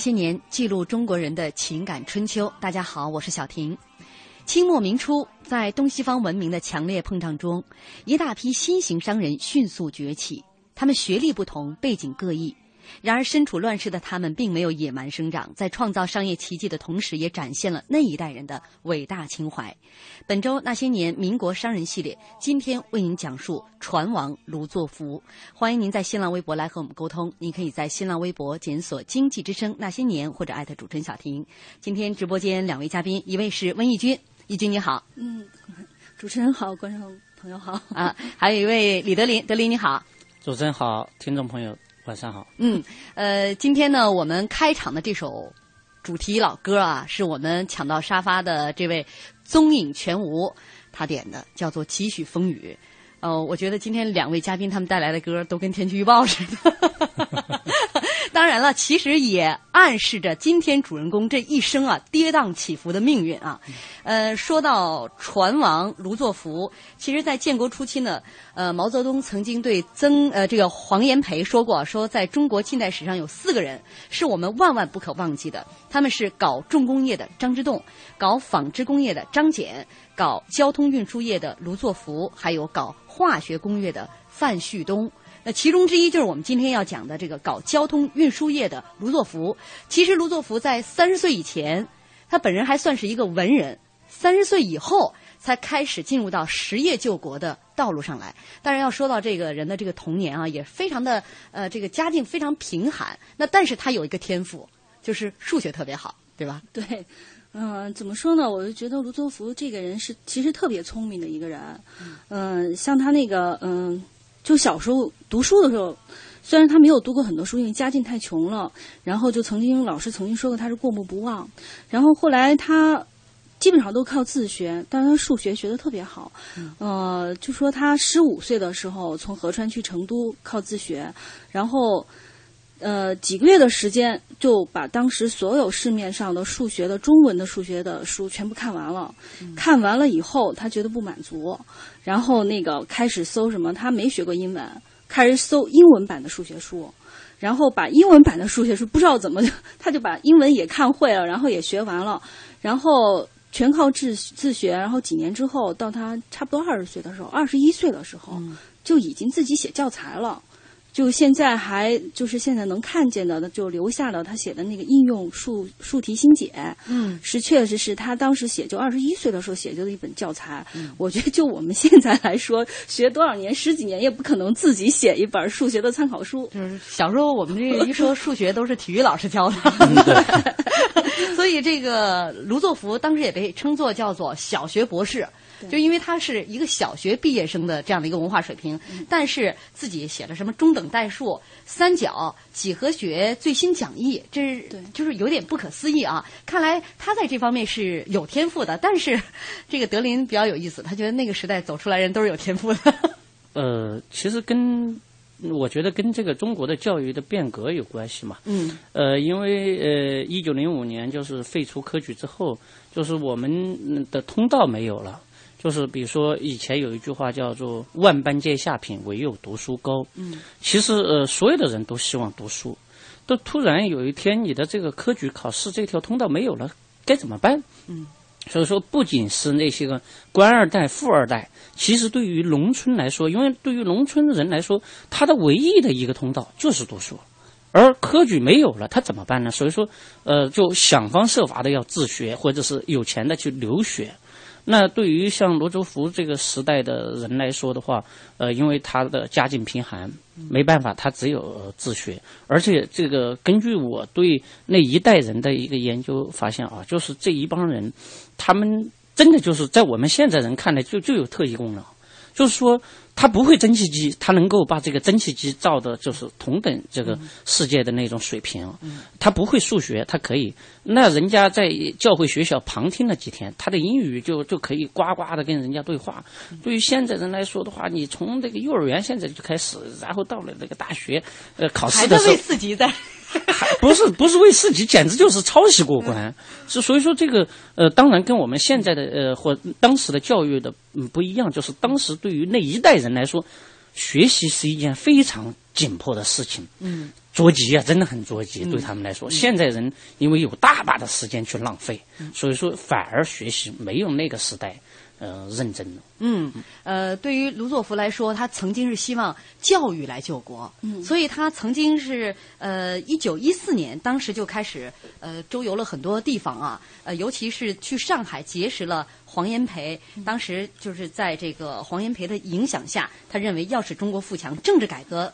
些年，记录中国人的情感春秋。大家好，我是小婷。清末明初，在东西方文明的强烈碰撞中，一大批新型商人迅速崛起。他们学历不同，背景各异。然而，身处乱世的他们并没有野蛮生长，在创造商业奇迹的同时，也展现了那一代人的伟大情怀。本周那些年民国商人系列，今天为您讲述船王卢作孚。欢迎您在新浪微博来和我们沟通，您可以在新浪微博检索“经济之声那些年”或者艾特主持人小婷。今天直播间两位嘉宾，一位是温义军，义军你好。嗯，主持人好，观众朋友好。啊，还有一位李德林，德林你好。主持人好，听众朋友。晚上好。嗯，呃，今天呢，我们开场的这首主题老歌啊，是我们抢到沙发的这位踪影全无他点的，叫做《几许风雨》。呃，我觉得今天两位嘉宾他们带来的歌都跟天气预报似的。当然了，其实也暗示着今天主人公这一生啊跌宕起伏的命运啊。呃，说到船王卢作孚，其实，在建国初期呢，呃，毛泽东曾经对曾呃这个黄炎培说过，说在中国近代史上有四个人是我们万万不可忘记的，他们是搞重工业的张之洞，搞纺织工业的张謇，搞交通运输业的卢作孚，还有搞化学工业的范旭东。那其中之一就是我们今天要讲的这个搞交通运输业的卢作孚。其实卢作孚在三十岁以前，他本人还算是一个文人；三十岁以后才开始进入到实业救国的道路上来。当然要说到这个人的这个童年啊，也非常的呃，这个家境非常贫寒。那但是他有一个天赋，就是数学特别好，对吧？对，嗯，怎么说呢？我就觉得卢作孚这个人是其实特别聪明的一个人。嗯，像他那个嗯。就小时候读书的时候，虽然他没有读过很多书，因为家境太穷了，然后就曾经老师曾经说过他是过目不忘，然后后来他基本上都靠自学，但是他数学学的特别好，呃，就说他十五岁的时候从合川去成都靠自学，然后。呃，几个月的时间就把当时所有市面上的数学的中文的数学的书全部看完了。看完了以后，他觉得不满足，然后那个开始搜什么？他没学过英文，开始搜英文版的数学书，然后把英文版的数学书不知道怎么就 他就把英文也看会了，然后也学完了，然后全靠自自学。然后几年之后，到他差不多二十岁的时候，二十一岁的时候，就已经自己写教材了。就现在还就是现在能看见的，就留下了他写的那个应用数数题新解，嗯，是确实是他当时写就二十一岁的时候写就的一本教材。我觉得就我们现在来说，学多少年十几年也不可能自己写一本数学的参考书。就是小时候我们这一说数学都是体育老师教的，所以这个卢作孚当时也被称作叫做小学博士。就因为他是一个小学毕业生的这样的一个文化水平，但是自己写了什么中等代数、三角、几何学最新讲义，这是就是有点不可思议啊！看来他在这方面是有天赋的。但是 这个德林比较有意思，他觉得那个时代走出来人都是有天赋的。呃，其实跟我觉得跟这个中国的教育的变革有关系嘛。嗯。呃，因为呃，一九零五年就是废除科举之后，就是我们的通道没有了。就是比如说，以前有一句话叫做“万般皆下品，唯有读书高”。嗯，其实呃，所有的人都希望读书，都突然有一天你的这个科举考试这条通道没有了，该怎么办？嗯，所以说不仅是那些个官二代、富二代，其实对于农村来说，因为对于农村的人来说，他的唯一的一个通道就是读书，而科举没有了，他怎么办呢？所以说，呃，就想方设法的要自学，或者是有钱的去留学。那对于像罗周福这个时代的人来说的话，呃，因为他的家境贫寒，没办法，他只有自学。而且这个根据我对那一代人的一个研究发现啊，就是这一帮人，他们真的就是在我们现在人看来就就有特异功能，就是说。他不会蒸汽机，他能够把这个蒸汽机造的，就是同等这个世界的那种水平。他不会数学，他可以。那人家在教会学校旁听了几天，他的英语就就可以呱呱的跟人家对话。对于现在人来说的话，你从这个幼儿园现在就开始，然后到了这个大学，呃，考试的时候，为四级在。还不是不是为四级，简直就是抄袭过关。是所以说这个呃，当然跟我们现在的呃或当时的教育的嗯不一样，就是当时对于那一代人来说，学习是一件非常紧迫的事情。嗯，着急啊，真的很着急，对他们来说。现在人因为有大把的时间去浪费，所以说反而学习没有那个时代。呃，认真的。嗯，呃，对于卢作孚来说，他曾经是希望教育来救国，嗯，所以他曾经是呃，一九一四年，当时就开始呃，周游了很多地方啊，呃，尤其是去上海结识了黄炎培。当时就是在这个黄炎培的影响下，他认为要使中国富强，政治改革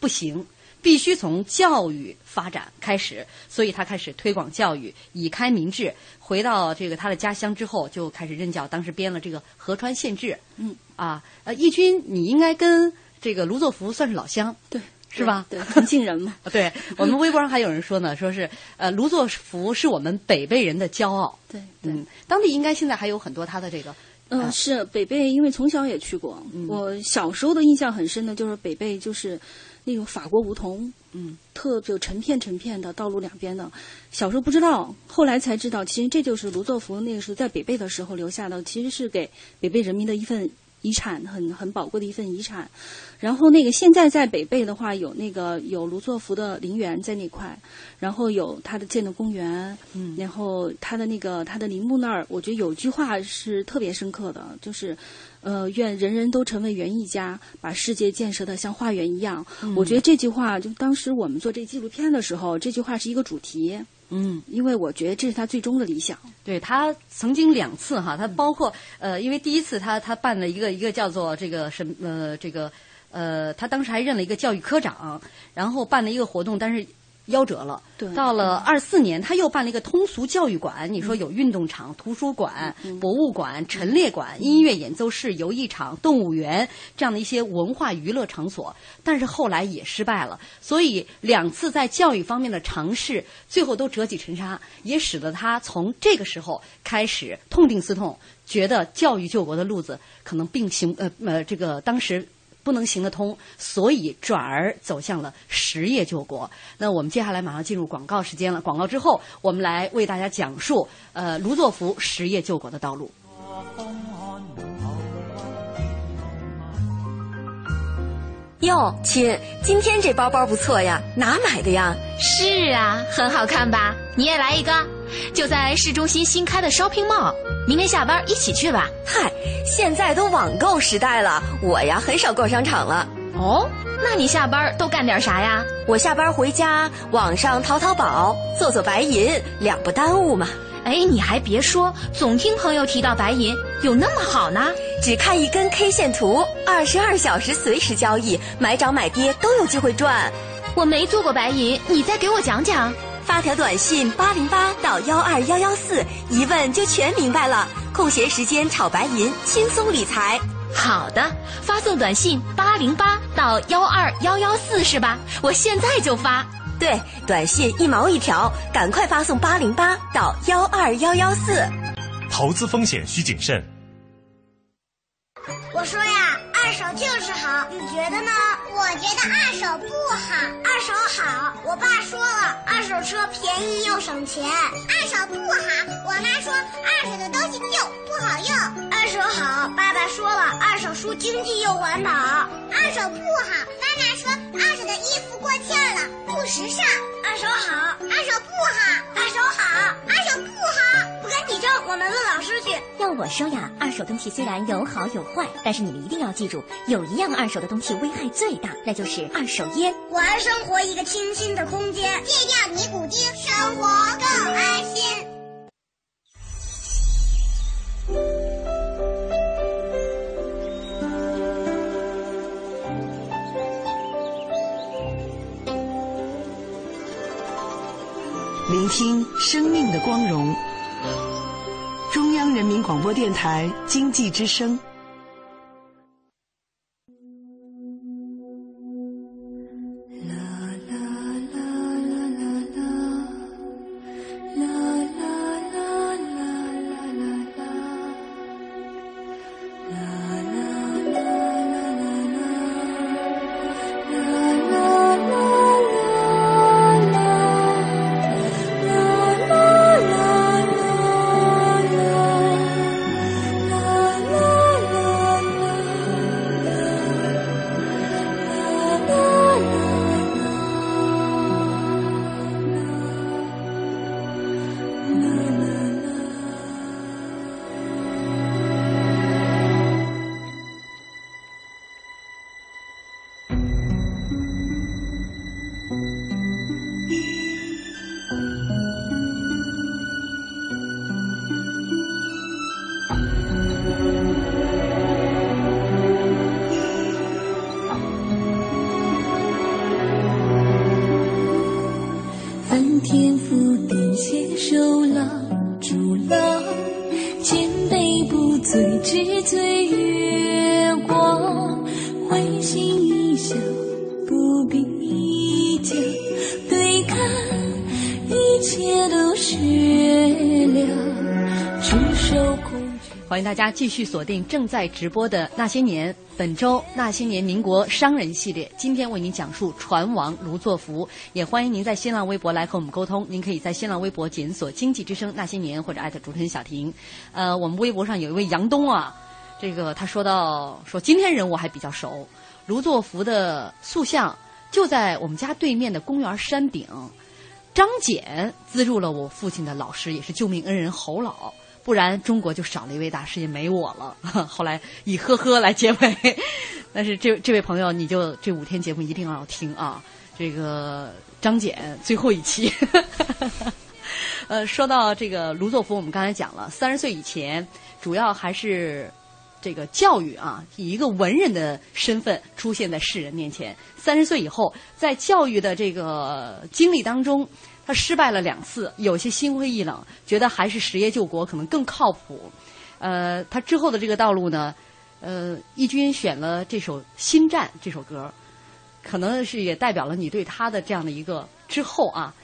不行。必须从教育发展开始，所以他开始推广教育，以开明志。回到这个他的家乡之后，就开始任教。当时编了这个《河川县志》。嗯啊，呃，义军，你应该跟这个卢作孚算是老乡，对，是吧？对，重庆人嘛。对我们微博上还有人说呢，说是呃，卢作孚是我们北碚人的骄傲。对，嗯，当地应该现在还有很多他的这个。嗯，是北碚，因为从小也去过。我小时候的印象很深的就是北碚，就是。那种法国梧桐，嗯，特就成片成片的，道路两边的。小时候不知道，后来才知道，其实这就是卢作孚那个时候在北碚的时候留下的，其实是给北碚人民的一份遗产，很很宝贵的一份遗产。然后那个现在在北碚的话，有那个有卢作孚的陵园在那块，然后有他的建的公园，嗯，然后他的那个他的陵墓那儿，我觉得有句话是特别深刻的，就是。呃，愿人人都成为园艺家，把世界建设的像花园一样。我觉得这句话，就当时我们做这纪录片的时候，这句话是一个主题。嗯，因为我觉得这是他最终的理想。对他曾经两次哈，他包括呃，因为第一次他他办了一个一个叫做这个什么呃这个呃，他当时还任了一个教育科长，然后办了一个活动，但是夭折了。对到了二四年，他又办了一个通俗教育馆。你说有运动场、图书馆、博物馆、陈列馆、音乐演奏室、游艺场、动物园这样的一些文化娱乐场所，但是后来也失败了。所以两次在教育方面的尝试，最后都折戟沉沙，也使得他从这个时候开始痛定思痛，觉得教育救国的路子可能并行呃呃这个当时。不能行得通，所以转而走向了实业救国。那我们接下来马上进入广告时间了。广告之后，我们来为大家讲述呃卢作孚实业救国的道路。哟，亲，今天这包包不错呀，哪买的呀？是啊，很好看吧？你也来一个，就在市中心新开的 shopping mall。明天下班一起去吧。嗨，现在都网购时代了，我呀很少逛商场了。哦，那你下班都干点啥呀？我下班回家，网上淘淘宝，做做白银，两不耽误嘛。哎，你还别说，总听朋友提到白银有那么好呢。只看一根 K 线图，二十二小时随时交易，买涨买跌都有机会赚。我没做过白银，你再给我讲讲。发条短信八零八到幺二幺幺四，一问就全明白了。空闲时间炒白银，轻松理财。好的，发送短信八零八到幺二幺幺四是吧？我现在就发。对，短信一毛一条，赶快发送八零八到幺二幺幺四。投资风险需谨慎。我说呀，二手就是好，你觉得呢？我觉得二手不好，二手好。我爸说了，二手车便宜又省钱。二手不好，我妈说二手的东西旧不好用。二手好，爸爸说了，二手书经济又环保。二手不好，妈妈说二手的衣服过气儿了，不时尚。二手好，二手不好，二手好，二手不好。不跟你争，我们问老师去。要我说呀，二手东西虽然有好有坏，但是你们一定要记住，有一样二手的东西危害最大，那就是二手烟。还生活一个清新的空间，戒掉尼古丁，生活更安心。聆听生命的光荣。中央人民广播电台经济之声。大家继续锁定正在直播的《那些年》，本周《那些年民国商人》系列，今天为您讲述船王卢作孚。也欢迎您在新浪微博来和我们沟通，您可以在新浪微博检索“经济之声那些年”或者艾特主持人小婷。呃，我们微博上有一位杨东啊，这个他说到说今天人我还比较熟，卢作孚的塑像就在我们家对面的公园山顶。张謇资助了我父亲的老师，也是救命恩人侯老。不然中国就少了一位大师，也没我了。后来以呵呵来结尾，但是这这位朋友，你就这五天节目一定要听啊！这个张謇最后一期。呃，说到这个卢作孚，我们刚才讲了，三十岁以前主要还是这个教育啊，以一个文人的身份出现在世人面前。三十岁以后，在教育的这个经历当中，他失败了两次，有些心灰意冷，觉得还是实业救国可能更靠谱。呃，他之后的这个道路呢，呃，义军选了这首《新战》这首歌，可能是也代表了你对他的这样的一个之后啊，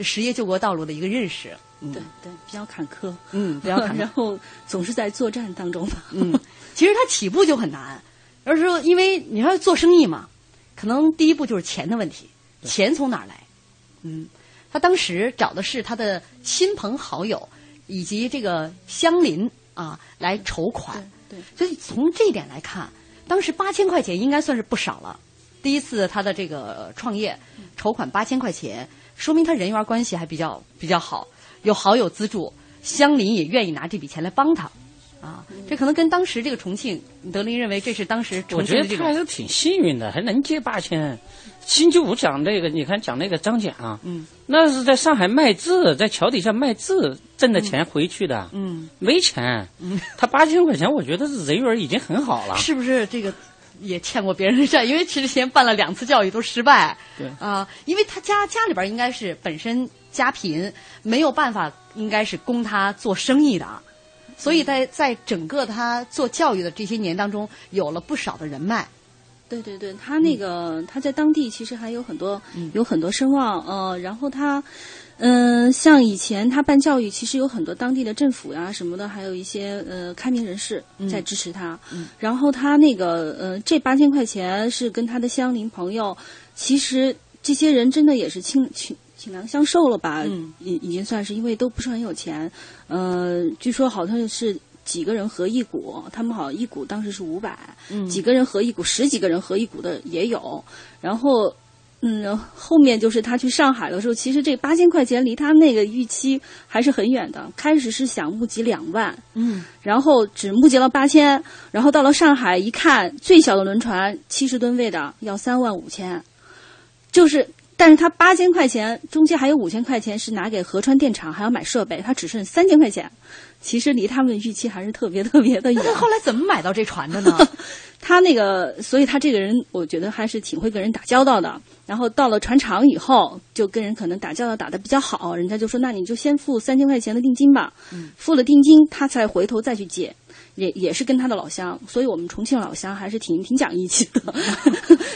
实业救国道路的一个认识。对对，比较坎坷，嗯，比较坎坷，然后总是在作战当中吧。嗯，其实他起步就很难，而是说，因为你说做生意嘛，可能第一步就是钱的问题，钱从哪儿来？嗯，他当时找的是他的亲朋好友以及这个乡邻啊来筹款，对，所以从这一点来看，当时八千块钱应该算是不少了。第一次他的这个创业筹款八千块钱，说明他人缘关系还比较比较好。有好友资助，乡邻也愿意拿这笔钱来帮他，啊，这可能跟当时这个重庆，德林认为这是当时重庆我觉得他还是挺幸运的，还能借八千。星期五讲那个，你看讲那个张謇，嗯，那是在上海卖字，在桥底下卖字挣的钱回去的，嗯，没钱，嗯，他八千块钱，我觉得是人缘已经很好了，是不是这个也欠过别人的债？因为其实前办了两次教育都失败，对。啊，因为他家家里边应该是本身。家贫没有办法，应该是供他做生意的，所以在在整个他做教育的这些年当中，有了不少的人脉。对对对，他那个他在当地其实还有很多有很多声望，呃，然后他嗯，像以前他办教育，其实有很多当地的政府呀什么的，还有一些呃开明人士在支持他。然后他那个呃，这八千块钱是跟他的乡邻朋友，其实这些人真的也是倾倾。倾囊相授了吧？嗯，已已经算是，因为都不是很有钱。呃，据说好像是几个人合一股，他们好像一股当时是五百，嗯，几个人合一股，十几个人合一股的也有。然后，嗯，后面就是他去上海的时候，其实这八千块钱离他那个预期还是很远的。开始是想募集两万，嗯，然后只募集了八千，然后到了上海一看，最小的轮船七十吨位的要三万五千，就是。但是他八千块钱，中间还有五千块钱是拿给合川电厂，还要买设备，他只剩三千块钱。其实离他们的预期还是特别特别的远。那后来怎么买到这船的呢？他那个，所以他这个人，我觉得还是挺会跟人打交道的。然后到了船厂以后，就跟人可能打交道打得比较好，人家就说：“那你就先付三千块钱的定金吧。”付了定金，他才回头再去借。也也是跟他的老乡，所以我们重庆老乡还是挺挺讲义气的。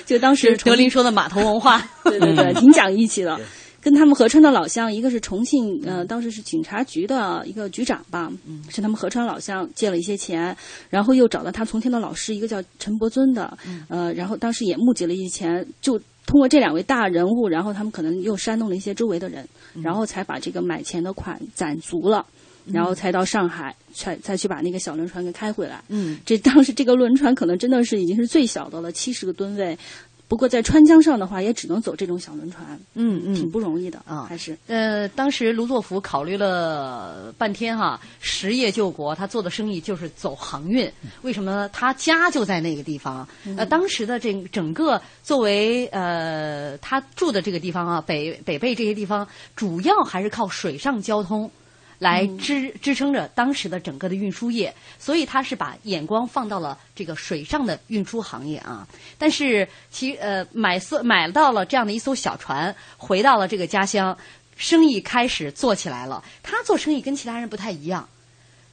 就当时德林说的码头文化，对对对，挺讲义气的。跟他们合川的老乡，一个是重庆，呃，当时是警察局的一个局长吧，是他们合川老乡借了一些钱，然后又找到他从前的老师，一个叫陈伯尊的，呃，然后当时也募集了一些钱，就通过这两位大人物，然后他们可能又煽动了一些周围的人，然后才把这个买钱的款攒足了。然后才到上海，才才去把那个小轮船给开回来。嗯，这当时这个轮船可能真的是已经是最小的了，七十个吨位。不过在川江上的话，也只能走这种小轮船。嗯嗯，挺不容易的啊，还是。呃，当时卢作孚考虑了半天哈，实业救国，他做的生意就是走航运。为什么呢？他家就在那个地方。呃，当时的这整个作为呃他住的这个地方啊，北北碚这些地方，主要还是靠水上交通。来支支撑着当时的整个的运输业，所以他是把眼光放到了这个水上的运输行业啊。但是其呃买艘买到了这样的一艘小船，回到了这个家乡，生意开始做起来了。他做生意跟其他人不太一样，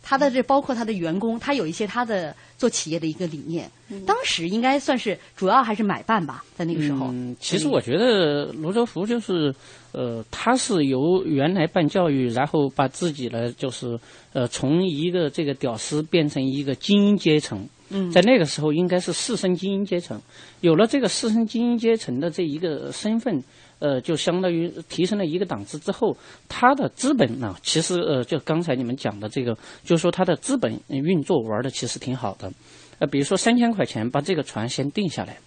他的这包括他的员工，他有一些他的做企业的一个理念。当时应该算是主要还是买办吧，在那个时候。嗯，其实我觉得罗作孚就是。呃，他是由原来办教育，然后把自己呢，就是呃，从一个这个屌丝变成一个精英阶层。嗯，在那个时候应该是士绅精英阶层，有了这个士绅精英阶层的这一个身份，呃，就相当于提升了一个档次之后，他的资本呢，其实呃，就刚才你们讲的这个，就是说他的资本运作玩的其实挺好的。呃，比如说三千块钱把这个船先定下来，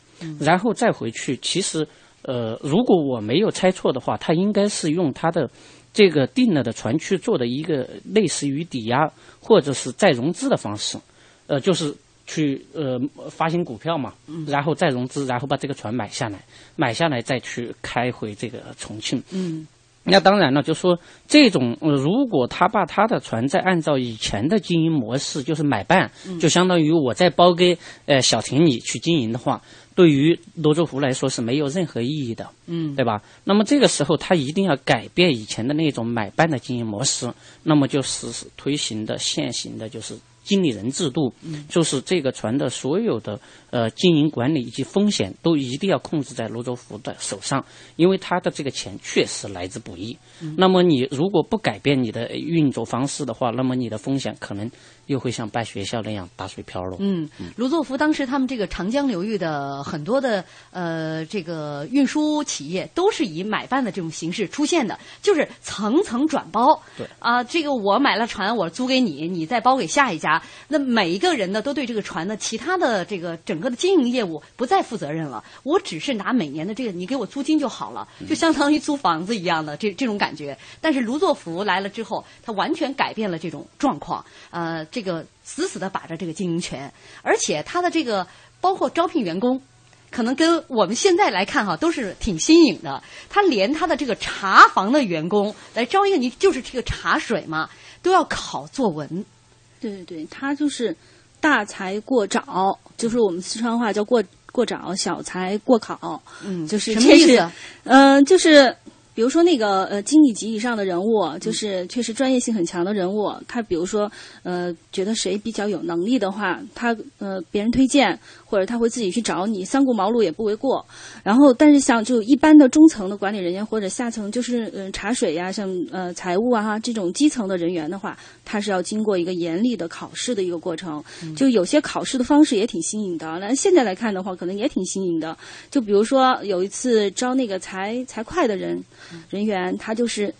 然后再回去，其实。呃，如果我没有猜错的话，他应该是用他的这个定了的船去做的一个类似于抵押或者是再融资的方式，呃，就是去呃发行股票嘛，然后再融资，然后把这个船买下来，买下来再去开回这个重庆。嗯，那当然了，就说这种，呃如果他把他的船再按照以前的经营模式，就是买办，嗯就相当于我再包给呃小婷你去经营的话，对于罗州湖来说是没有任何意义的，嗯对吧？那么这个时候他一定要改变以前的那种买办的经营模式，那么就实施推行的现行的就是经理人制度，嗯就是这个船的所有的呃经营管理以及风险都一定要控制在卢州福的手上，因为他的这个钱确实来之不易。嗯那么你如果不改变你的运作方式的话，那么你的风险可能又会像办学校那样打水漂了。嗯，卢作孚当时他们这个长江流域的很多的呃这个运输企业都是以买办的这种形式出现的，就是层层转包。对啊，这个我买了船，我租给你，你再包给下一家。那每一个人呢，都对这个船的其他的这个整个的经营业务不再负责任了。我只是拿每年的这个你给我租金就好了，就相当于租房子一样的这这种感觉。但是卢作孚来了之后，他完全改变了这种状况，呃，这个死死的把着这个经营权，而且他的这个包括招聘员工。可能跟我们现在来看哈，都是挺新颖的。他连他的这个茶房的员工来招一个，你就是这个茶水嘛，都要考作文。对对对，他就是大才过早，就是我们四川话叫过过早，小才过考。嗯就是什么意思？嗯、就是比如说那个呃经理级以上的人物，就是确实专业性很强的人物，他比如说呃觉得谁比较有能力的话，他呃别人推荐或者他会自己去找你，三顾茅庐也不为过。然后，但是像就一般的中层的管理人员或者下层就是嗯、呃茶水呀，像呃财务啊哈这种基层的人员的话，他是要经过一个严厉的考试的一个过程。就有些考试的方式也挺新颖的，那现在来看的话，可能也挺新颖的。就比如说有一次招那个财财会的人人员，他就是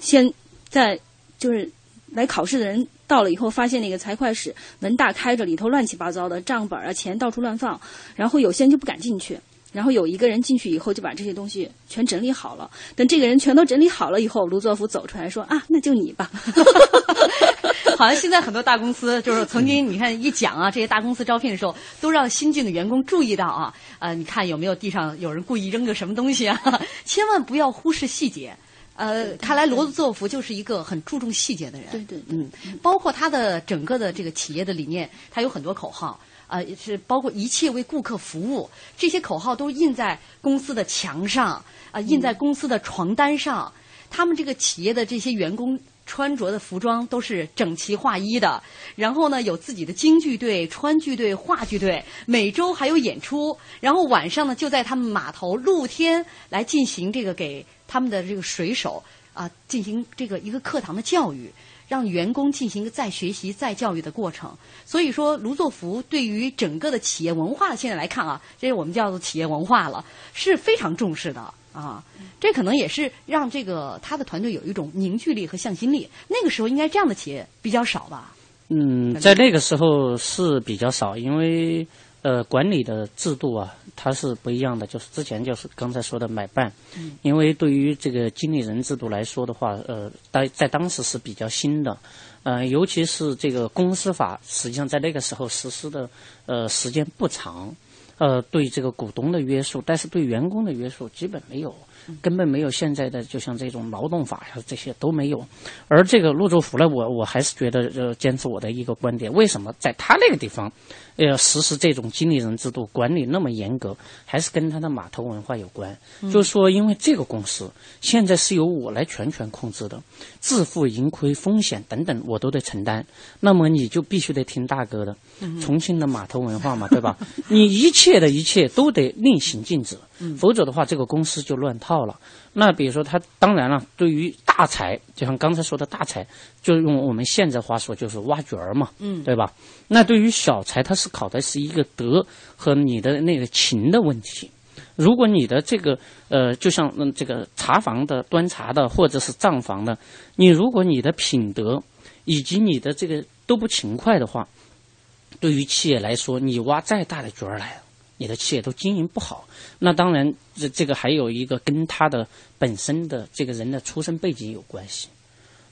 先在就是来考试的人到了以后，发现那个财会室门大开着，里头乱七八糟的账本啊、钱到处乱放，然后有些人就不敢进去。然后有一个人进去以后，就把这些东西全整理好了。等这个人全都整理好了以后，卢作孚走出来说：“啊，那就你吧。好像现在很多大公司就是曾经你看一讲啊，这些大公司招聘的时候，都让新进的员工注意到啊，呃，你看有没有地上有人故意扔个什么东西啊？千万不要忽视细节。呃，看来罗作孚就是一个很注重细节的人。对对，嗯，包括他的整个的这个企业的理念，他有很多口号。啊、是包括一切为顾客服务，这些口号都印在公司的墙上，啊、印在公司的床单上。他们这个企业的这些员工穿着的服装都是整齐划一的，然后呢有自己的京剧队、川剧队、话剧队，每周还有演出，然后晚上呢就在他们码头露天来进行这个给他们的这个水手啊进行这个一个课堂的教育。让员工进行一个再学习、再教育的过程。所以说，卢作孚对于整个的企业文化，现在来看啊，这是我们叫做企业文化了，是非常重视的啊。这可能也是让这个他的团队有一种凝聚力和向心力。那个时候，应该这样的企业比较少吧？嗯，在那个时候是比较少，因为呃管理的制度啊，它是不一样的。就是之前就是刚才说的买办，嗯因为对于这个经理人制度来说的话，呃，在在当时是比较新的，呃，尤其是这个公司法，实际上在那个时候实施的呃时间不长，呃，对这个股东的约束，但是对员工的约束基本没有。根本没有现在的就像这种劳动法呀这些都没有，而这个陆州府呢，我我还是觉得呃坚持我的一个观点，为什么在他那个地方，呃实施这种经理人制度，管理那么严格，还是跟他的码头文化有关。嗯就是说，因为这个公司现在是由我来全权控制的，自负盈亏、风险等等我都得承担，那么你就必须得听大哥的。嗯重庆的码头文化嘛，对吧？你一切的一切都得令行禁止，嗯否则的话，这个公司就乱套了。那比如说，他当然了，对于大财，就像刚才说的大财，就用我们现在话说，就是挖角儿嘛，嗯对吧？那对于小财，他是考的是一个德和你的那个情的问题。如果你的这个呃，就像嗯这个茶房的端茶的，或者是账房的，你如果你的品德以及你的这个都不勤快的话，对于企业来说，你挖再大的角儿来，你的企业都经营不好。那当然，这这个还有一个跟他的本身的这个人的出身背景有关系。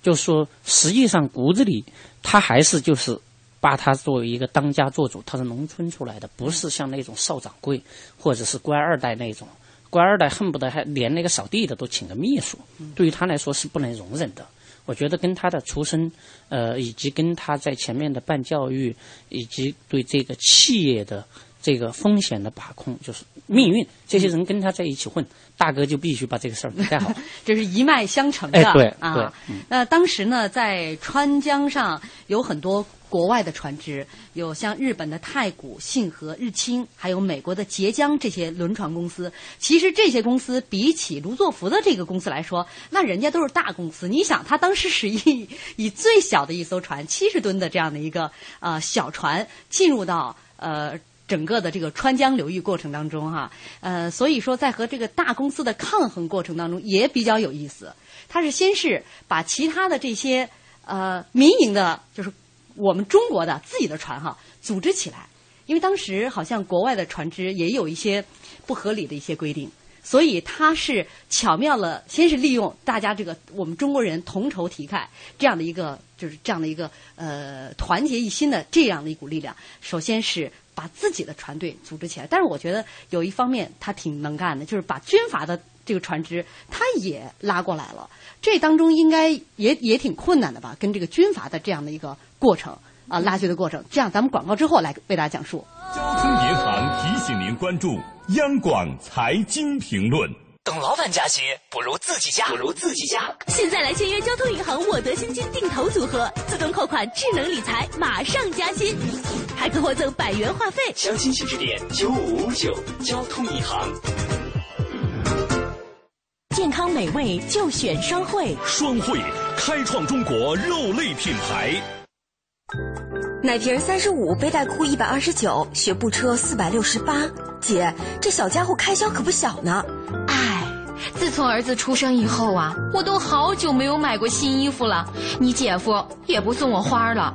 就是说，实际上骨子里他还是就是把他作为一个当家做主，他是农村出来的，不是像那种少掌柜或者是官二代那种官二代恨不得还连那个扫地的都请个秘书，对于他来说是不能容忍的。我觉得跟他的出身，呃，以及跟他在前面的办教育，以及对这个企业的这个风险的把控，就是命运。这些人跟他在一起混，大哥就必须把这个事儿 干好。这是一脉相承的。哎，对啊。对。那当时呢，在川江上有很多国外的船只，有像日本的太古、信和、日清，还有美国的捷江这些轮船公司。其实这些公司比起卢作孚的这个公司来说，那人家都是大公司。你想，他当时是以 以最小的一艘船，七十吨的这样的一个呃小船，进入到呃。整个的这个川江流域过程当中，哈，呃，所以说在和这个大公司的抗衡过程当中也比较有意思。他是先是把其他的这些呃民营的，就是我们中国的自己的船哈组织起来，因为当时好像国外的船只也有一些不合理的一些规定，所以他是巧妙了，先是利用大家这个我们中国人同仇敌忾这样的一个，就是这样的一个呃团结一心的这样的一股力量，首先是。把自己的船队组织起来，但是我觉得有一方面他挺能干的，就是把军阀的这个船只他也拉过来了。这当中应该也也挺困难的吧？跟这个军阀的这样的一个过程啊，拉锯的过程。这样，咱们广告之后来为大家讲述。交通银行提醒您关注央广财经评论。等老板加薪，不如自己加，不如自己加。现在来签约交通银行我得新金定投组合，自动扣款，智能理财，马上加薪，还可获赠百元话费。详情请致电九五五九交通银行。健康美味就选双汇，双汇开创中国肉类品牌。奶瓶三十五，背带裤一百二十九，学步车四百六十八。姐，这小家伙开销可不小呢。唉，自从儿子出生以后啊，我都好久没有买过新衣服了。你姐夫也不送我花了。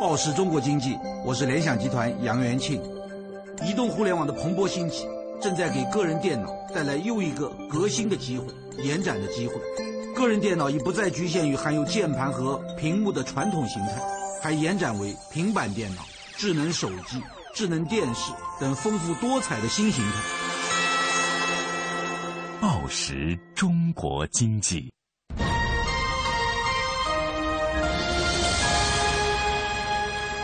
报时中国经济，我是联想集团杨元庆。移动互联网的蓬勃兴起，正在给个人电脑带来又一个革新的机会、延展的机会。个人电脑已不再局限于含有键盘和屏幕的传统形态，还延展为平板电脑、智能手机、智能电视等丰富多彩的新形态。报时中国经济，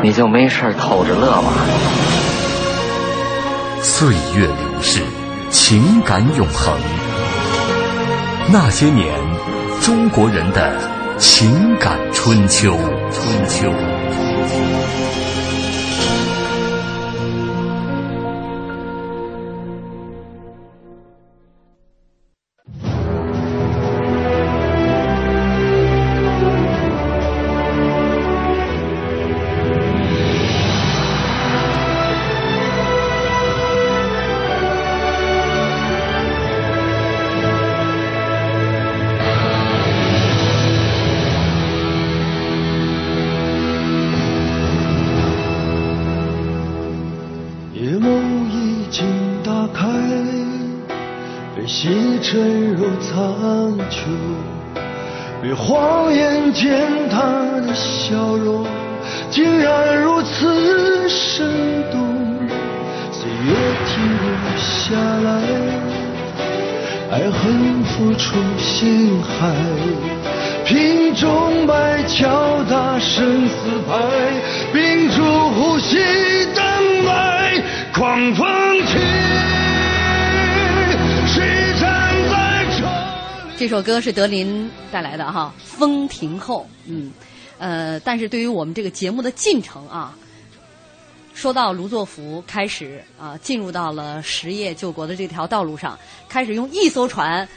你就没事偷着乐吧。岁月流逝，情感永恒。那些年，中国人的情感春秋。春秋。细尘入苍穹，被谎言践踏的笑容，竟然如此生动。岁月停留下来，爱恨付出心海，瓶中白敲打生死牌，屏住呼吸等待。狂风起，这首歌是德林带来的哈，《风停后》。嗯，呃，但是对于我们这个节目的进程啊，说到卢作孚开始啊，进入到了实业救国的这条道路上，开始用一艘船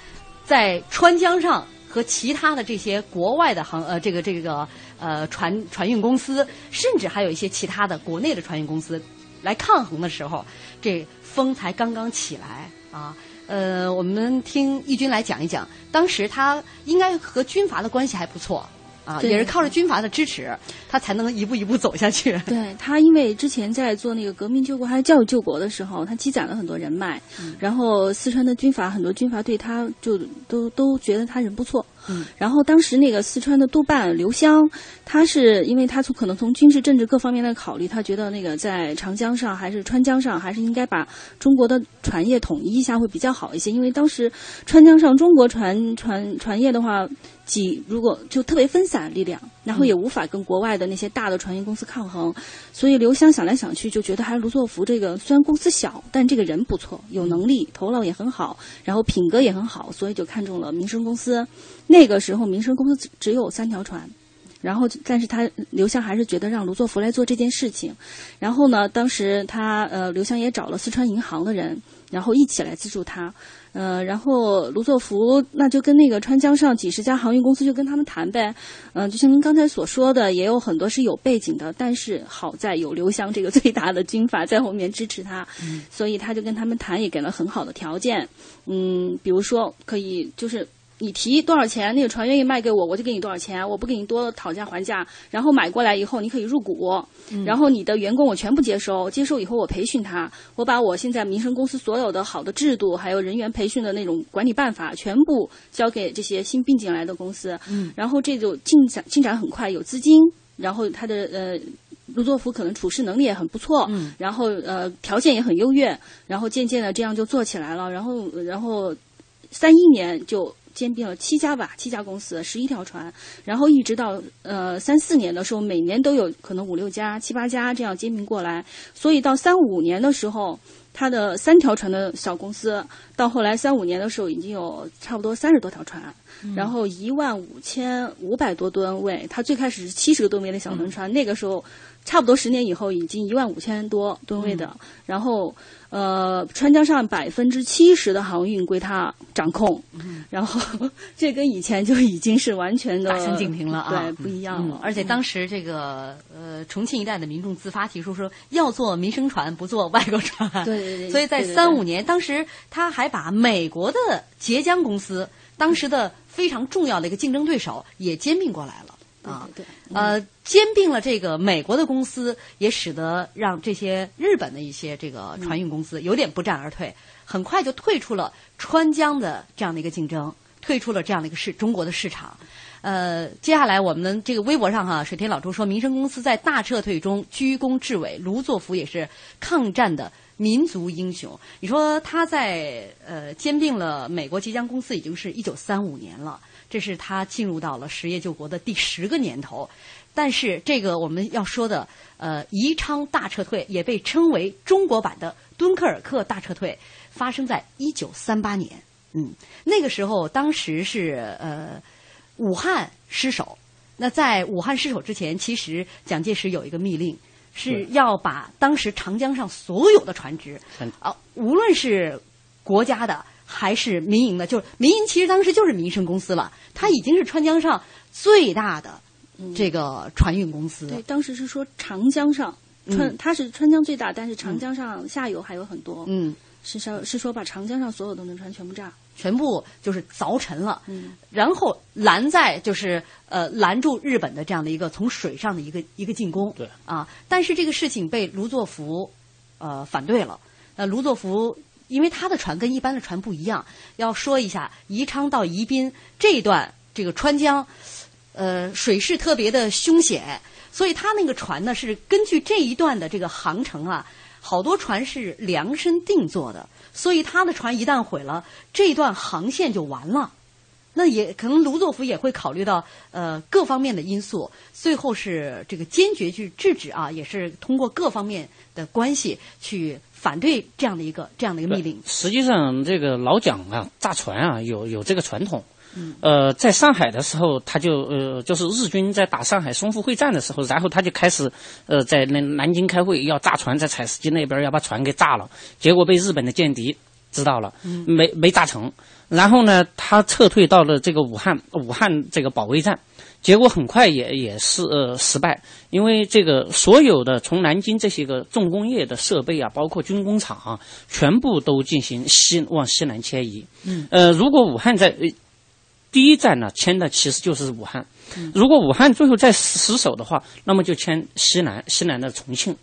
在川江上和其他的这些国外的航呃这个这个呃船船运公司，甚至还有一些其他的国内的船运公司。来抗衡的时候，这风才刚刚起来啊。呃，我们听义军来讲一讲，当时他应该和军阀的关系还不错。啊，也是靠着军阀的支持，他才能一步一步走下去。对他，因为之前在做那个革命救国还是教育救国的时候，他积攒了很多人脉，嗯、然后四川的军阀很多军阀对他就都都觉得他人不错。嗯，然后当时那个四川的督办刘湘，他是因为他从可能从军事政治各方面的考虑，他觉得那个在长江上还是川江上，还是应该把中国的船业统一一下会比较好一些。因为当时川江上中国船船船业的话，几如果就特别分散力量，然后也无法跟国外的那些大的船运公司抗衡，所以刘湘想来想去就觉得还是卢作孚这个虽然公司小，但这个人不错，有能力，头脑也很好，然后品格也很好，所以就看中了民生公司。那个时候，民生公司只只有三条船，然后，但是他刘湘还是觉得让卢作孚来做这件事情。然后呢，当时他呃，刘湘也找了四川银行的人，然后一起来资助他。呃，然后卢作孚那就跟那个川江上几十家航运公司就跟他们谈呗。嗯、呃，就像您刚才所说的，也有很多是有背景的，但是好在有刘湘这个最大的军阀在后面支持他，嗯、所以他就跟他们谈，也给了很好的条件。嗯，比如说可以就是。你提多少钱，那个船愿意卖给我，我就给你多少钱，我不给你多讨价还价。然后买过来以后，你可以入股，嗯、然后你的员工我全部接收，接收以后我培训他，我把我现在民生公司所有的好的制度，还有人员培训的那种管理办法，全部交给这些新并进来的公司。嗯，然后这就进展进展很快，有资金，然后他的呃。卢作孚可能处事能力也很不错，嗯，然后呃条件也很优越，然后渐渐的这样就做起来了，然后然后三一年就。兼并了七家吧，七家公司，十一条船，然后一直到呃三四年的时候，每年都有可能五六家、七八家这样兼并过来，所以到三五年的时候，它的三条船的小公司，到后来三五年的时候已经有差不多三十多条船，嗯、然后一万五千五百多吨位，它最开始是七十个吨位的小轮船，嗯、那个时候差不多十年以后已经一万五千多吨位的，嗯、然后。呃，川江上百分之七十的航运归他掌控，嗯、然后 这跟以前就已经是完全的大相径庭了啊，对，不一样了。嗯、而且当时这个呃，重庆一带的民众自发提出说，要做民生船，不做外国船。对对对。所以在三五年，当时他还把美国的捷江公司，当时的非常重要的一个竞争对手，也兼并过来了。啊，对，呃，兼并了这个美国的公司，也使得让这些日本的一些这个船运公司有点不战而退，很快就退出了川江的这样的一个竞争，退出了这样的一个市中国的市场。呃，接下来我们这个微博上哈，水田老朱说，民生公司在大撤退中居功至伟，卢作孚也是抗战的民族英雄。你说他在呃兼并了美国即将公司，已经是一九三五年了，这是他进入到了实业救国的第十个年头。但是这个我们要说的呃宜昌大撤退，也被称为中国版的敦刻尔克大撤退，发生在一九三八年。嗯，那个时候当时是呃武汉失守。那在武汉失守之前，其实蒋介石有一个密令，是要把当时长江上所有的船只啊，无论是国家的还是民营的，就是民营其实当时就是民生公司了，它已经是川江上最大的这个船运公司。对，当时是说长江上川，它是川江最大，但是长江上下游还有很多。嗯，是说，是说把长江上所有的轮船全部炸。全部就是凿沉了，然后拦在就是呃拦住日本的这样的一个从水上的一个一个进攻。对啊，但是这个事情被卢作孚呃反对了。那卢作孚因为他的船跟一般的船不一样，要说一下宜昌到宜宾这一段这个川江，呃水势特别的凶险，所以他那个船呢是根据这一段的这个航程啊，好多船是量身定做的。所以他的船一旦毁了，这一段航线就完了。那也可能卢作孚也会考虑到呃各方面的因素，最后是这个坚决去制止啊，也是通过各方面的关系去反对这样的一个这样的一个命令。实际上，这个老蒋啊，炸船啊，有有这个传统。嗯。呃，在上海的时候，他就呃，就是日军在打上海淞沪会战的时候，然后他就开始呃，在那南京开会，要炸船，在采石矶那边要把船给炸了，结果被日本的间谍知道了，没没炸成。然后呢，他撤退到了这个武汉，武汉这个保卫战，结果很快也也是呃失败，因为这个所有的从南京这些个重工业的设备啊，包括军工厂啊，全部都进行西往西南迁移。嗯。呃，如果武汉在第一站呢迁的其实就是武汉，如果武汉最后再失守的话，那么就迁西南，西南的重庆。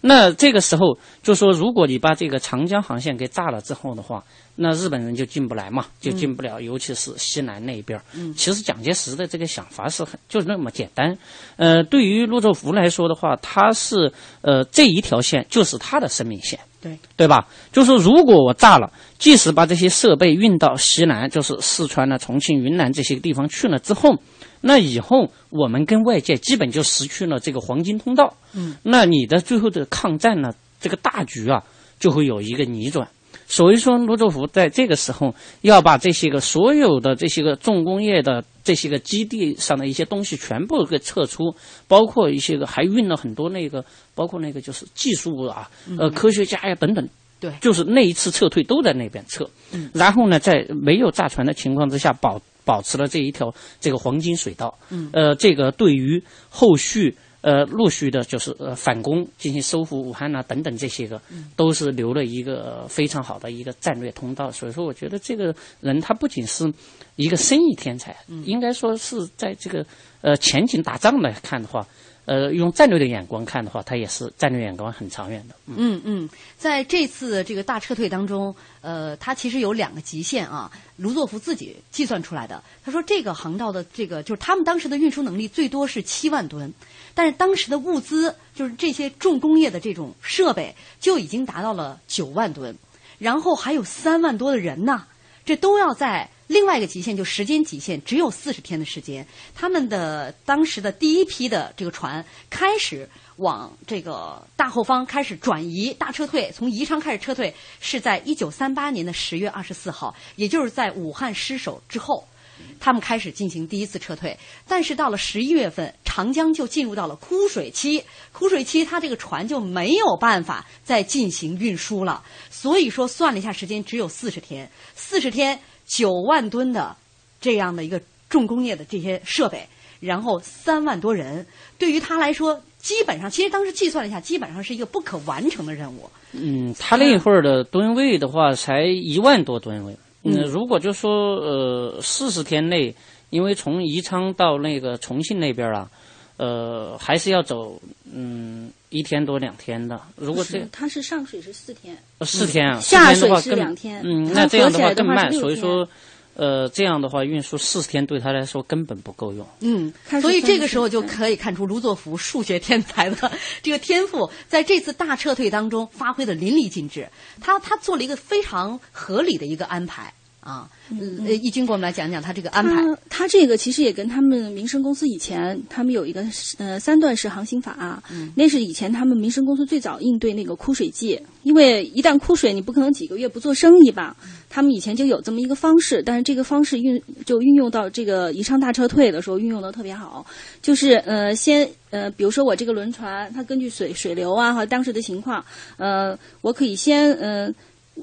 那这个时候就说，如果你把这个长江航线给炸了之后的话，那日本人就进不来嘛，就进不了，尤其是西南那边。嗯，其实蒋介石的这个想法是很就是那么简单。呃，对于陆作福来说的话，他是呃这一条线就是他的生命线。对对吧？就是如果我炸了，即使把这些设备运到西南，就是四川啊、重庆、云南这些地方去了之后，那以后我们跟外界基本就失去了这个黄金通道。嗯，那你的最后的抗战呢，这个大局啊，就会有一个逆转。所以说，卢作孚在这个时候要把这些个所有的这些个重工业的这些个基地上的一些东西全部给撤出，包括一些个还运了很多那个，包括那个就是技术啊，呃，科学家呀等等。对，就是那一次撤退都在那边撤。嗯。然后呢，在没有炸船的情况之下，保保持了这一条这个黄金水道。嗯。呃，这个对于后续。呃，陆续的就是呃反攻，进行收复武汉呐等等这些个，都是留了一个非常好的一个战略通道。所以说，我觉得这个人他不仅是一个生意天才，应该说是在这个呃前景打仗来看的话，呃用战略的眼光看的话，他也是战略眼光很长远的。嗯嗯，在这次这个大撤退当中，呃，他其实有两个极限啊。卢作孚自己计算出来的，他说这个航道的这个就是他们当时的运输能力最多是七万吨。但是当时的物资，就是这些重工业的这种设备，就已经达到了九万吨，然后还有三万多的人呢，这都要在另外一个极限，就时间极限只有四十天的时间。他们的当时的第一批的这个船开始往这个大后方开始转移，大撤退，从宜昌开始撤退，是在一九三八年的十月二十四号，也就是在武汉失守之后。他们开始进行第一次撤退，但是到了十一月份，长江就进入到了枯水期。枯水期，它这个船就没有办法再进行运输了。所以说，算了一下时间，只有四十天。四十天，九万吨的这样的一个重工业的这些设备，然后三万多人，对于他来说，基本上，其实当时计算了一下，基本上是一个不可完成的任务。嗯，他那会儿的吨位的话，才一万多吨位。嗯，如果就说呃四十天内，因为从宜昌到那个重庆那边啊，呃还是要走嗯一天多两天的。如果是它是上水是四天，四天啊，下水是两天，嗯，那这样的话更慢。所以说，呃，这样的话运输四十天对他来说根本不够用。嗯所以这个时候就可以看出卢作孚数学天才的 这个天赋，在这次大撤退当中发挥的淋漓尽致。他他做了一个非常合理的一个安排啊。呃，易军给我们来讲讲他这个安排。他他这个其实也跟他们民生公司以前他们有一个呃三段式航行法、嗯那是以前他们民生公司最早应对那个枯水季，因为一旦枯水，你不可能几个月不做生意吧？他们以前就有这么一个方式，但是这个方式运就运用到这个宜昌大撤退的时候运用的特别好，就是呃先呃比如说我这个轮船，它根据水水流啊和当时的情况，呃我可以先呃。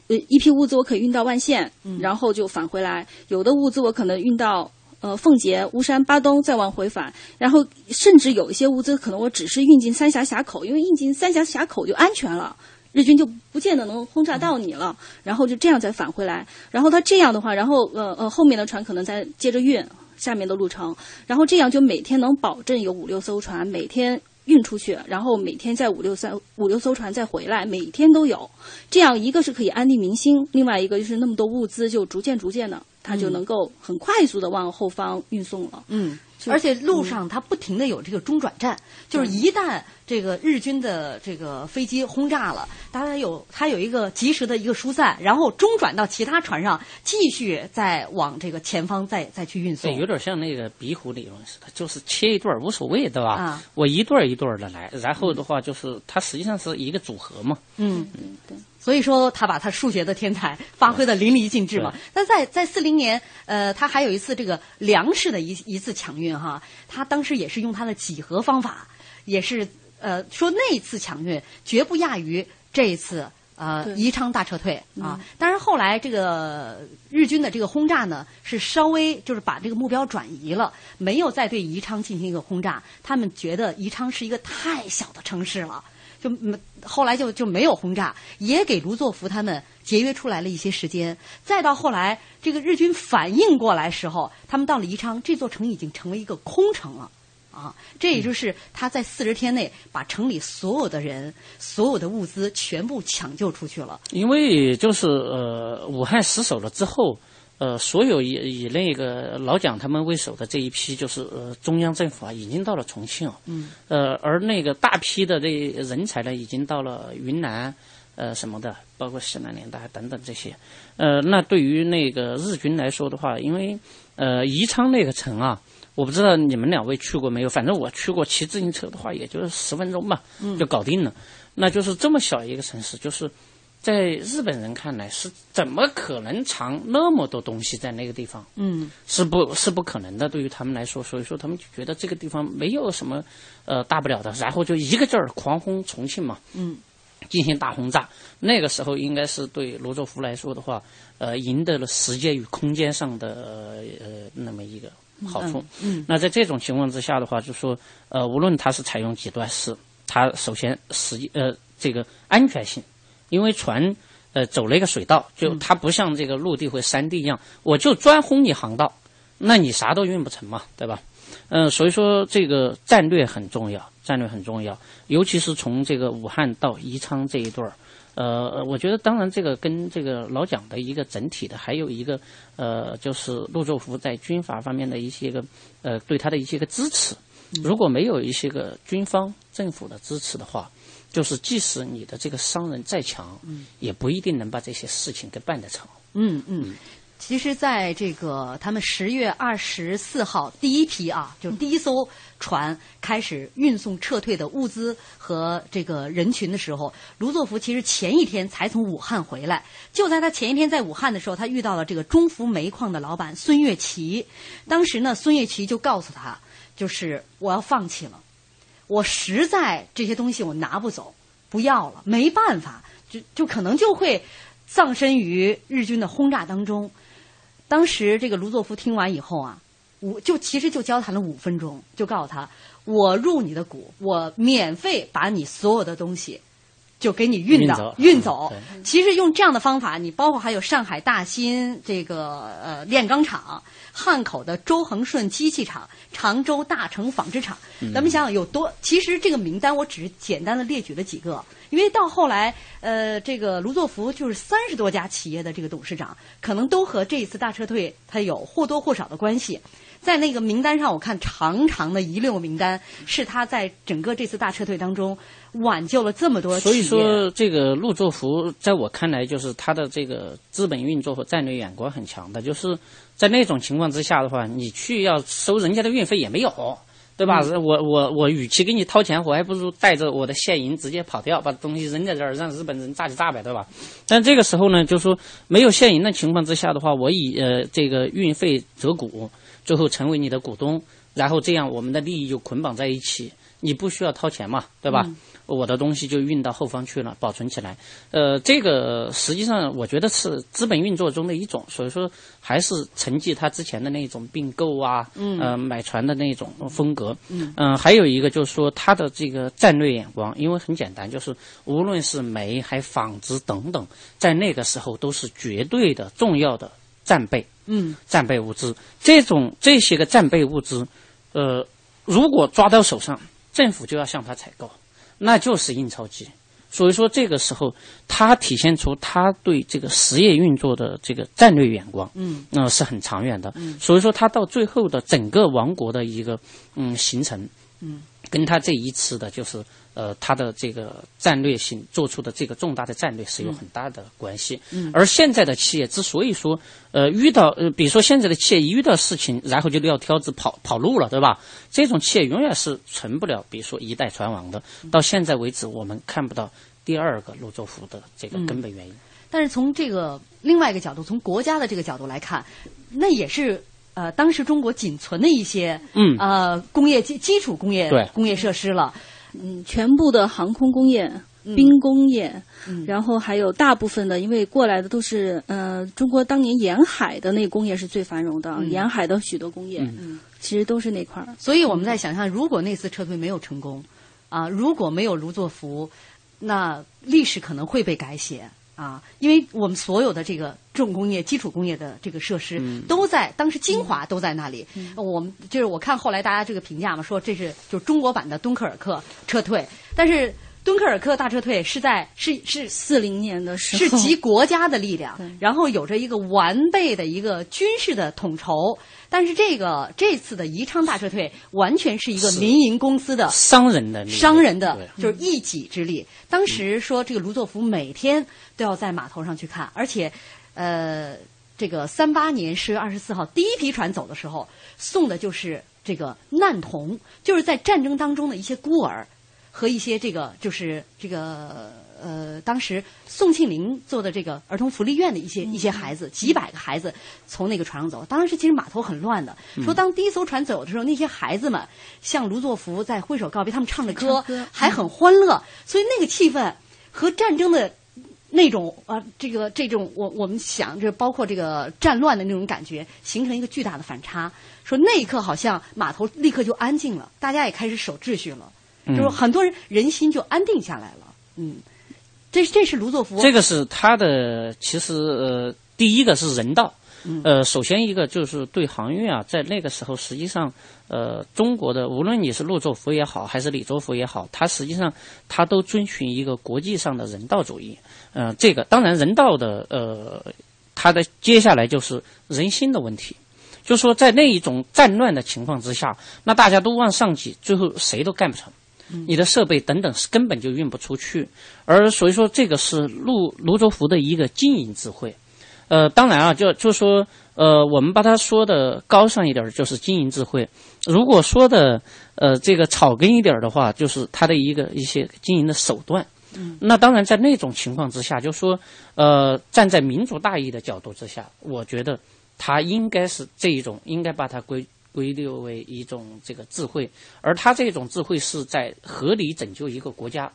呃，一批物资我可以运到万县，然后就返回来；有的物资我可能运到呃奉节、巫山、巴东，再往回返。然后甚至有一些物资可能我只是运进三峡峡口，因为运进三峡峡口就安全了。日军就不见得能轰炸到你了，然后就这样再返回来。然后他这样的话，然后呃呃后面的船可能再接着运下面的路程，然后这样就每天能保证有五六艘船每天运出去，然后每天在五六三五六艘船再回来，每天都有。这样一个是可以安定民心，另外一个就是那么多物资就逐渐逐渐的，它就能够很快速的往后方运送了。嗯，而且路上它不停的有这个中转站，就是一旦这个日军的这个飞机轰炸了，大家有它有一个及时的一个疏散，然后中转到其他船上，继续再往这个前方再再去运送。对，有点像那个壁虎理论似的，就是切一段儿无所谓，对吧？啊我一段儿一段儿的来，然后的话就是它实际上是一个组合嘛。嗯，对。所以说，他把他数学的天才发挥的淋漓尽致嘛。那在在四零年，呃，他还有一次这个粮食的一一次抢运哈，他当时也是用他的几何方法，也是呃说那一次抢运绝不亚于这一次呃宜昌大撤退啊嗯。当然后来这个日军的这个轰炸呢，是稍微就是把这个目标转移了，没有再对宜昌进行一个轰炸。他们觉得宜昌是一个太小的城市了。就没后来就就没有轰炸，也给卢作孚他们节约出来了一些时间。再到后来，这个日军反应过来时候，他们到了宜昌，这座城已经成为一个空城了。啊，这也就是他在四十天内把城里所有的人、所有的物资全部抢救出去了。因为就是呃，武汉失守了之后，呃，所有以以那个老蒋他们为首的这一批，就是呃中央政府啊，已经到了重庆了。嗯。呃，而那个大批的这人才呢，已经到了云南，呃什么的，包括西南联大等等这些。呃，那对于那个日军来说的话，因为呃宜昌那个城啊，我不知道你们两位去过没有，反正我去过，骑自行车的话，也就是十分钟吧，嗯就搞定了。那就是这么小一个城市，就是在日本人看来是怎么可能藏那么多东西在那个地方？嗯是不是不可能的，对于他们来说，所以说他们就觉得这个地方没有什么呃大不了的，然后就一个劲儿狂轰重庆嘛，嗯，进行大轰炸。那个时候应该是对罗作孚来说的话，呃，赢得了时间与空间上的呃呃那么一个好处。嗯嗯那在这种情况之下的话，就说呃，无论它是采用几段式，它首先实际呃这个安全性，因为船呃走了一个水道，就它不像这个陆地或山地一样，我就专轰你航道，那你啥都运不成嘛，对吧？嗯、所以说这个战略很重要，战略很重要，尤其是从这个武汉到宜昌这一段儿。呃，我觉得当然这个跟这个老蒋的一个整体的，还有一个呃，就是陆作福在军阀方面的一些个呃对他的一些个支持。如果没有一些个军方政府的支持的话，就是即使你的这个商人再强，嗯也不一定能把这些事情给办得成。嗯嗯。其实，在这个他们十月二十四号第一批啊，就是第一艘船开始运送撤退的物资和这个人群的时候，卢作孚其实前一天才从武汉回来。就在他前一天在武汉的时候，他遇到了这个中孚煤矿的老板孙月奇。当时呢，孙月奇就告诉他，就是我要放弃了，我实在这些东西我拿不走，不要了，没办法，就就可能就会葬身于日军的轰炸当中。当时这个卢作孚听完以后啊，我就其实就交谈了五分钟，就告诉他，我入你的股，我免费把你所有的东西就给你运到运走运走。其实用这样的方法，你包括还有上海大新这个呃炼钢厂、汉口的周恒顺机器厂、常州大成纺织厂，嗯咱们想想有多。其实这个名单我只是简单的列举了几个，因为到后来，呃，这个卢作孚就是三十多家企业的这个董事长，可能都和这一次大撤退他有或多或少的关系。在那个名单上，我看长长的一溜名单，是他在整个这次大撤退当中挽救了这么多。所以说，这个陆作孚在我看来，就是他的这个资本运作和战略眼光很强的。就是在那种情况之下的话，你去要收人家的运费也没有，对吧？嗯我我我，与其给你掏钱，我还不如带着我的现银直接跑掉，把东西扔在这儿，让日本人炸就炸呗，对吧？但这个时候呢，就说没有现银的情况之下的话，我以呃这个运费折股，最后成为你的股东，然后这样我们的利益就捆绑在一起，你不需要掏钱嘛，对吧？嗯我的东西就运到后方去了，保存起来。呃，这个实际上我觉得是资本运作中的一种，所以说还是承继他之前的那种并购啊，嗯呃，买船的那种风格。嗯嗯、还有一个就是说他的这个战略眼光，因为很简单，就是无论是煤还纺织等等，在那个时候都是绝对的重要的战备。嗯战备物资，这种这些个战备物资，呃，如果抓到手上，政府就要向他采购，那就是印钞机。所以说，这个时候他体现出他对这个实业运作的这个战略眼光，嗯呃，是很长远的。嗯所以说，他到最后的整个王国的一个嗯形成，嗯跟他这一次的就是呃它的这个战略性做出的这个重大的战略是有很大的关系。嗯而现在的企业之所以说呃遇到呃比如说现在的企业一遇到事情，然后就撂挑子跑跑路了，对吧？这种企业永远是成不了，比如说一代传王的。到现在为止，我们看不到第二个陆作孚的这个根本原因。但是从这个另外一个角度，从国家的这个角度来看，那也是呃当时中国仅存的一些嗯呃工业基基础工业对工业设施了。嗯，全部的航空工业、嗯。兵工业，然后还有大部分的，因为过来的都是呃，中国当年沿海的那工业是最繁荣的，嗯。沿海的许多工业，嗯。其实都是那块儿。所以我们在想象，如果那次撤退没有成功，啊，如果没有卢作孚，那历史可能会被改写啊，因为我们所有的这个重工业、基础工业的这个设施都在当时精华都在那里。我们就是我看后来大家这个评价嘛，说这是就是中国版的敦刻尔克撤退，但是。敦刻尔克大撤退是在是是四零年的时候是，集国家的力量，然后有着一个完备的一个军事的统筹。但是这个这次的宜昌大撤退完全是一个民营公司的商人的商人的就是一己之力。当时说这个卢作孚每天都要在码头上去看，而且呃，这个三八年十月二十四号第一批船走的时候，送的就是这个难童，就是在战争当中的一些孤儿。和一些这个就是这个呃，当时宋庆龄做的这个儿童福利院的一些、一些孩子，几百个孩子从那个船上走。当时其实码头很乱的，说当第一艘船走的时候，那些孩子们向卢作孚在挥手告别，他们唱着歌，歌还很欢乐，所以那个气氛和战争的。那种啊，这个这种，我我们想，这包括这个战乱的那种感觉，形成一个巨大的反差。说那一刻好像码头立刻就安静了，大家也开始守秩序了。嗯就是很多人人心就安定下来了。嗯，这这是卢作孚。这个是他的，其实呃，第一个是人道。嗯呃，首先一个就是对航运啊，在那个时候，实际上，呃，中国的无论你是陆作孚也好，还是李作孚也好，他实际上他都遵循一个国际上的人道主义。呃，这个当然人道的呃，他的接下来就是人心的问题。就说在那一种战乱的情况之下，那大家都往上挤，最后谁都干不成。你的设备等等是根本就运不出去，而所以说这个是陆卢作孚的一个经营智慧。呃，当然啊，就就说呃，我们把它说的高尚一点，就是经营智慧；如果说的呃这个草根一点的话，就是它的一个一些经营的手段。嗯那当然，在那种情况之下，就说呃，站在民族大义的角度之下，我觉得他应该是这一种，应该把它归归六为一种这个智慧，而他这种智慧是在合理拯救一个国家。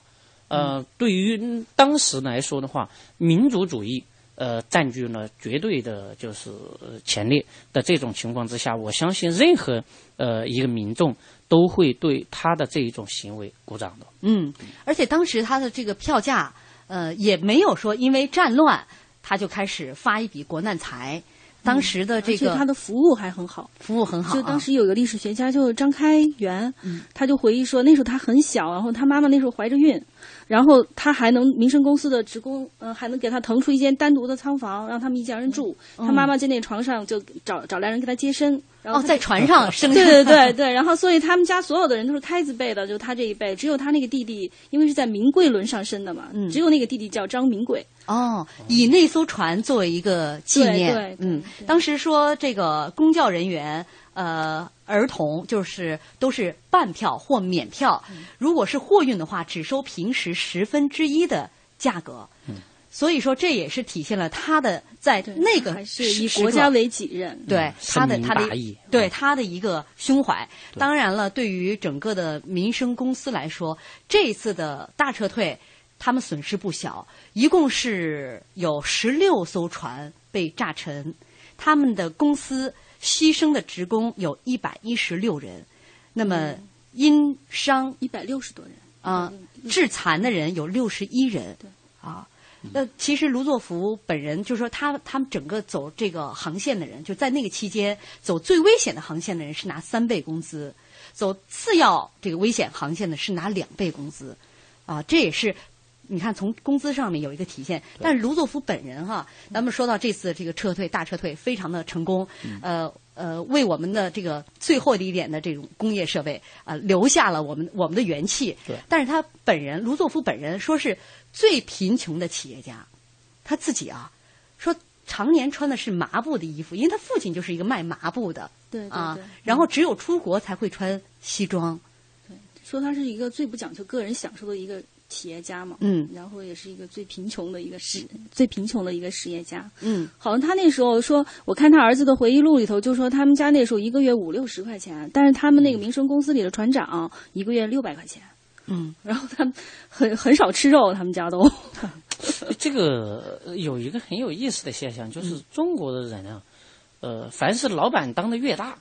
呃，对于当时来说的话，民族主义呃占据了绝对的就是呃前列的这种情况之下，我相信任何呃一个民众都会对他的这一种行为鼓掌的。嗯，而且当时他的这个票价，呃，也没有说因为战乱他就开始发一笔国难财。当时的这个他的服务还很好，服务很好、啊。就当时有个历史学家，就是张开元，嗯、他就回忆说，那时候他很小，然后他妈妈那时候怀着孕，然后他还能民生公司的职工，嗯、呃，还能给他腾出一间单独的仓房，让他们一家人住。嗯、他妈妈在那床上就找找来人给他接生。然后哦，在船上 生对对对对，然后所以他们家所有的人都是胎字辈的，就他这一辈，只有他那个弟弟，因为是在明贵轮上生的嘛，嗯，只有那个弟弟叫张明贵。哦，以那艘船作为一个纪念，对对嗯，当时说这个公教人员，呃，儿童就是都是半票或免票，嗯如果是货运的话，只收平时十分之一的价格。嗯所以说，这也是体现了他的在那个是以国家为己任，对他的他的嗯对他的一个胸怀。当然了，对于整个的民生公司来说，这一次的大撤退，他们损失不小，一共是有十六艘船被炸沉，他们的公司牺牲的职工有一百一十六人，那么因伤一百六十多人啊，致残的人有六十一人，啊。那其实卢作孚本人就说他他们整个走这个航线的人，就在那个期间走最危险的航线的人是拿三倍工资，走次要这个危险航线的是拿两倍工资，啊，这也是你看从工资上面有一个体现。但是卢作孚本人哈，咱们说到这次这个撤退大撤退非常的成功，呃呃，为我们的这个最后的一点的这种工业设备啊、呃、留下了我们我们的元气。对，但是他本人卢作孚本人说是。最贫穷的企业家，他自己啊，说常年穿的是麻布的衣服，因为他父亲就是一个卖麻布的，对对啊对，然后只有出国才会穿西装。对，说他是一个最不讲究个人享受的一个企业家嘛，嗯，然后也是一个最贫穷的一个实最贫穷的一个实业家，嗯，好像他那时候说，我看他儿子的回忆录里头就说他们家那时候一个月五六十块钱，但是他们那个民生公司里的船长一个月六百块钱。嗯，然后他们很很少吃肉，他们家都。这个有一个很有意思的现象，就是中国的人啊，呃，凡是老板当的越大，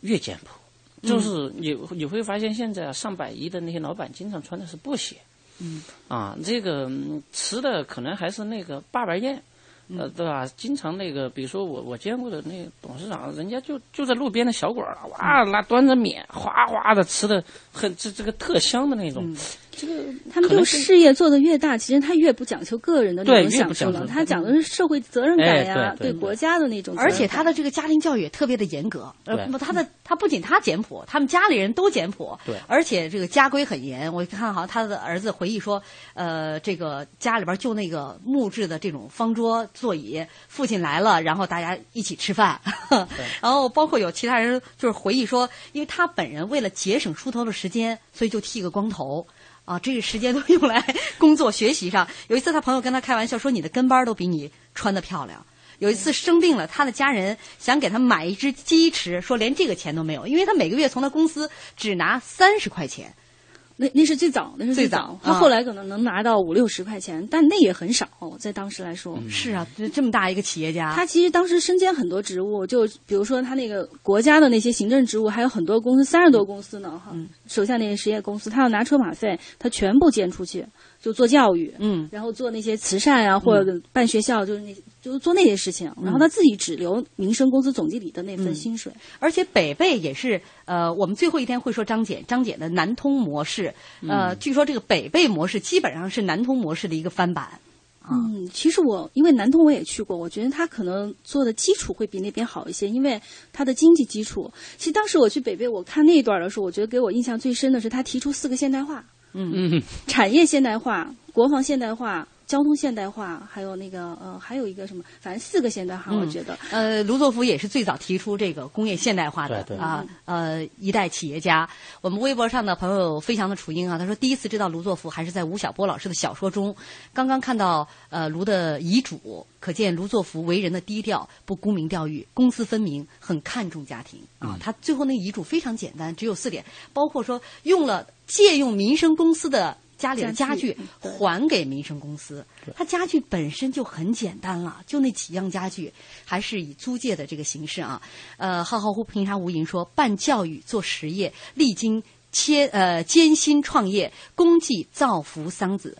越简朴。就是你你会发现，现在上百亿的那些老板，经常穿的是布鞋。嗯。啊，这个吃的可能还是那个八瓣宴。呃，对吧？经常那个，比如说我我见过的那个董事长，人家就就在路边的小馆儿，哇，拿端着面哗哗的吃的，很这这个特香的那种。这个他们就事业做得越大，其实他越不讲求个人的那种享受了，他讲的是社会责任感呀，对国家的那种。而且他的这个家庭教育也特别的严格，呃，他的他不仅他简朴，他们家里人都简朴，对，而且这个家规很严。我看好像他的儿子回忆说，呃，这个家里边就那个木质的这种方桌座椅，父亲来了，然后大家一起吃饭，然后包括有其他人就是回忆说，因为他本人为了节省梳头的时间，所以就剃个光头。啊，这个时间都 用来工作学习上。有一次，他朋友跟他开玩笑说：“你的跟班都比你穿的漂亮。”有一次生病了，他的家人想给他买一只鸡吃，说连这个钱都没有，因为他每个月从他公司只拿三十块钱。那那是最早，那是最早。他后来可能能拿到五六十块钱，但那也很少，在当时来说。是啊，这么大一个企业家，他其实当时身兼很多职务，就比如说他那个国家的那些行政职务，还有很多公司，三十多公司呢，哈，手下那些实业公司，他要拿车马费，他全部兼出去，就做教育，嗯，然后做那些慈善啊，或者办学校，就是那就是做那些事情，然后他自己只留民生公司总经理的那份薪水。而且北碚也是，呃，我们最后一天会说张姐，张姐的南通模式。呃，据说这个北碚模式基本上是南通模式的一个翻版。嗯，其实我因为南通我也去过，我觉得他可能做的基础会比那边好一些，因为他的经济基础。其实当时我去北碚，我看那一段的时候，我觉得给我印象最深的是他提出四个现代化，嗯嗯，产业现代化、国防现代化。交通现代化，还有那个呃，还有一个什么，反正四个现代化，嗯、我觉得。呃，卢作孚也是最早提出这个工业现代化的啊呃一代企业家。我们微博上的朋友飞翔的雏鹰啊，他说第一次知道卢作孚还是在吴晓波老师的小说中，刚刚看到呃卢的遗嘱，可见卢作孚为人的低调，不沽名钓誉，公私分明，很看重家庭啊。嗯他最后那遗嘱非常简单，只有四点，包括说用了借用民生公司的。家里的家具还给民生公司。它家具本身就很简单了，就那几样家具，还是以租借的这个形式啊。呃，浩浩乎平沙无垠说，办教育做实业，历经切呃艰辛创业，功绩造福桑梓。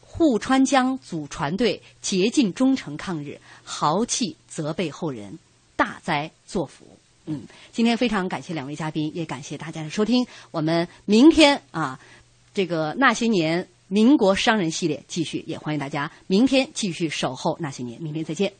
护川江组船队，竭尽忠诚抗日，豪气责备后人，大灾作福。嗯，今天非常感谢两位嘉宾，也感谢大家的收听。我们明天啊，这个那些年民国商人系列继续，也欢迎大家明天继续守候那些年。明天再见。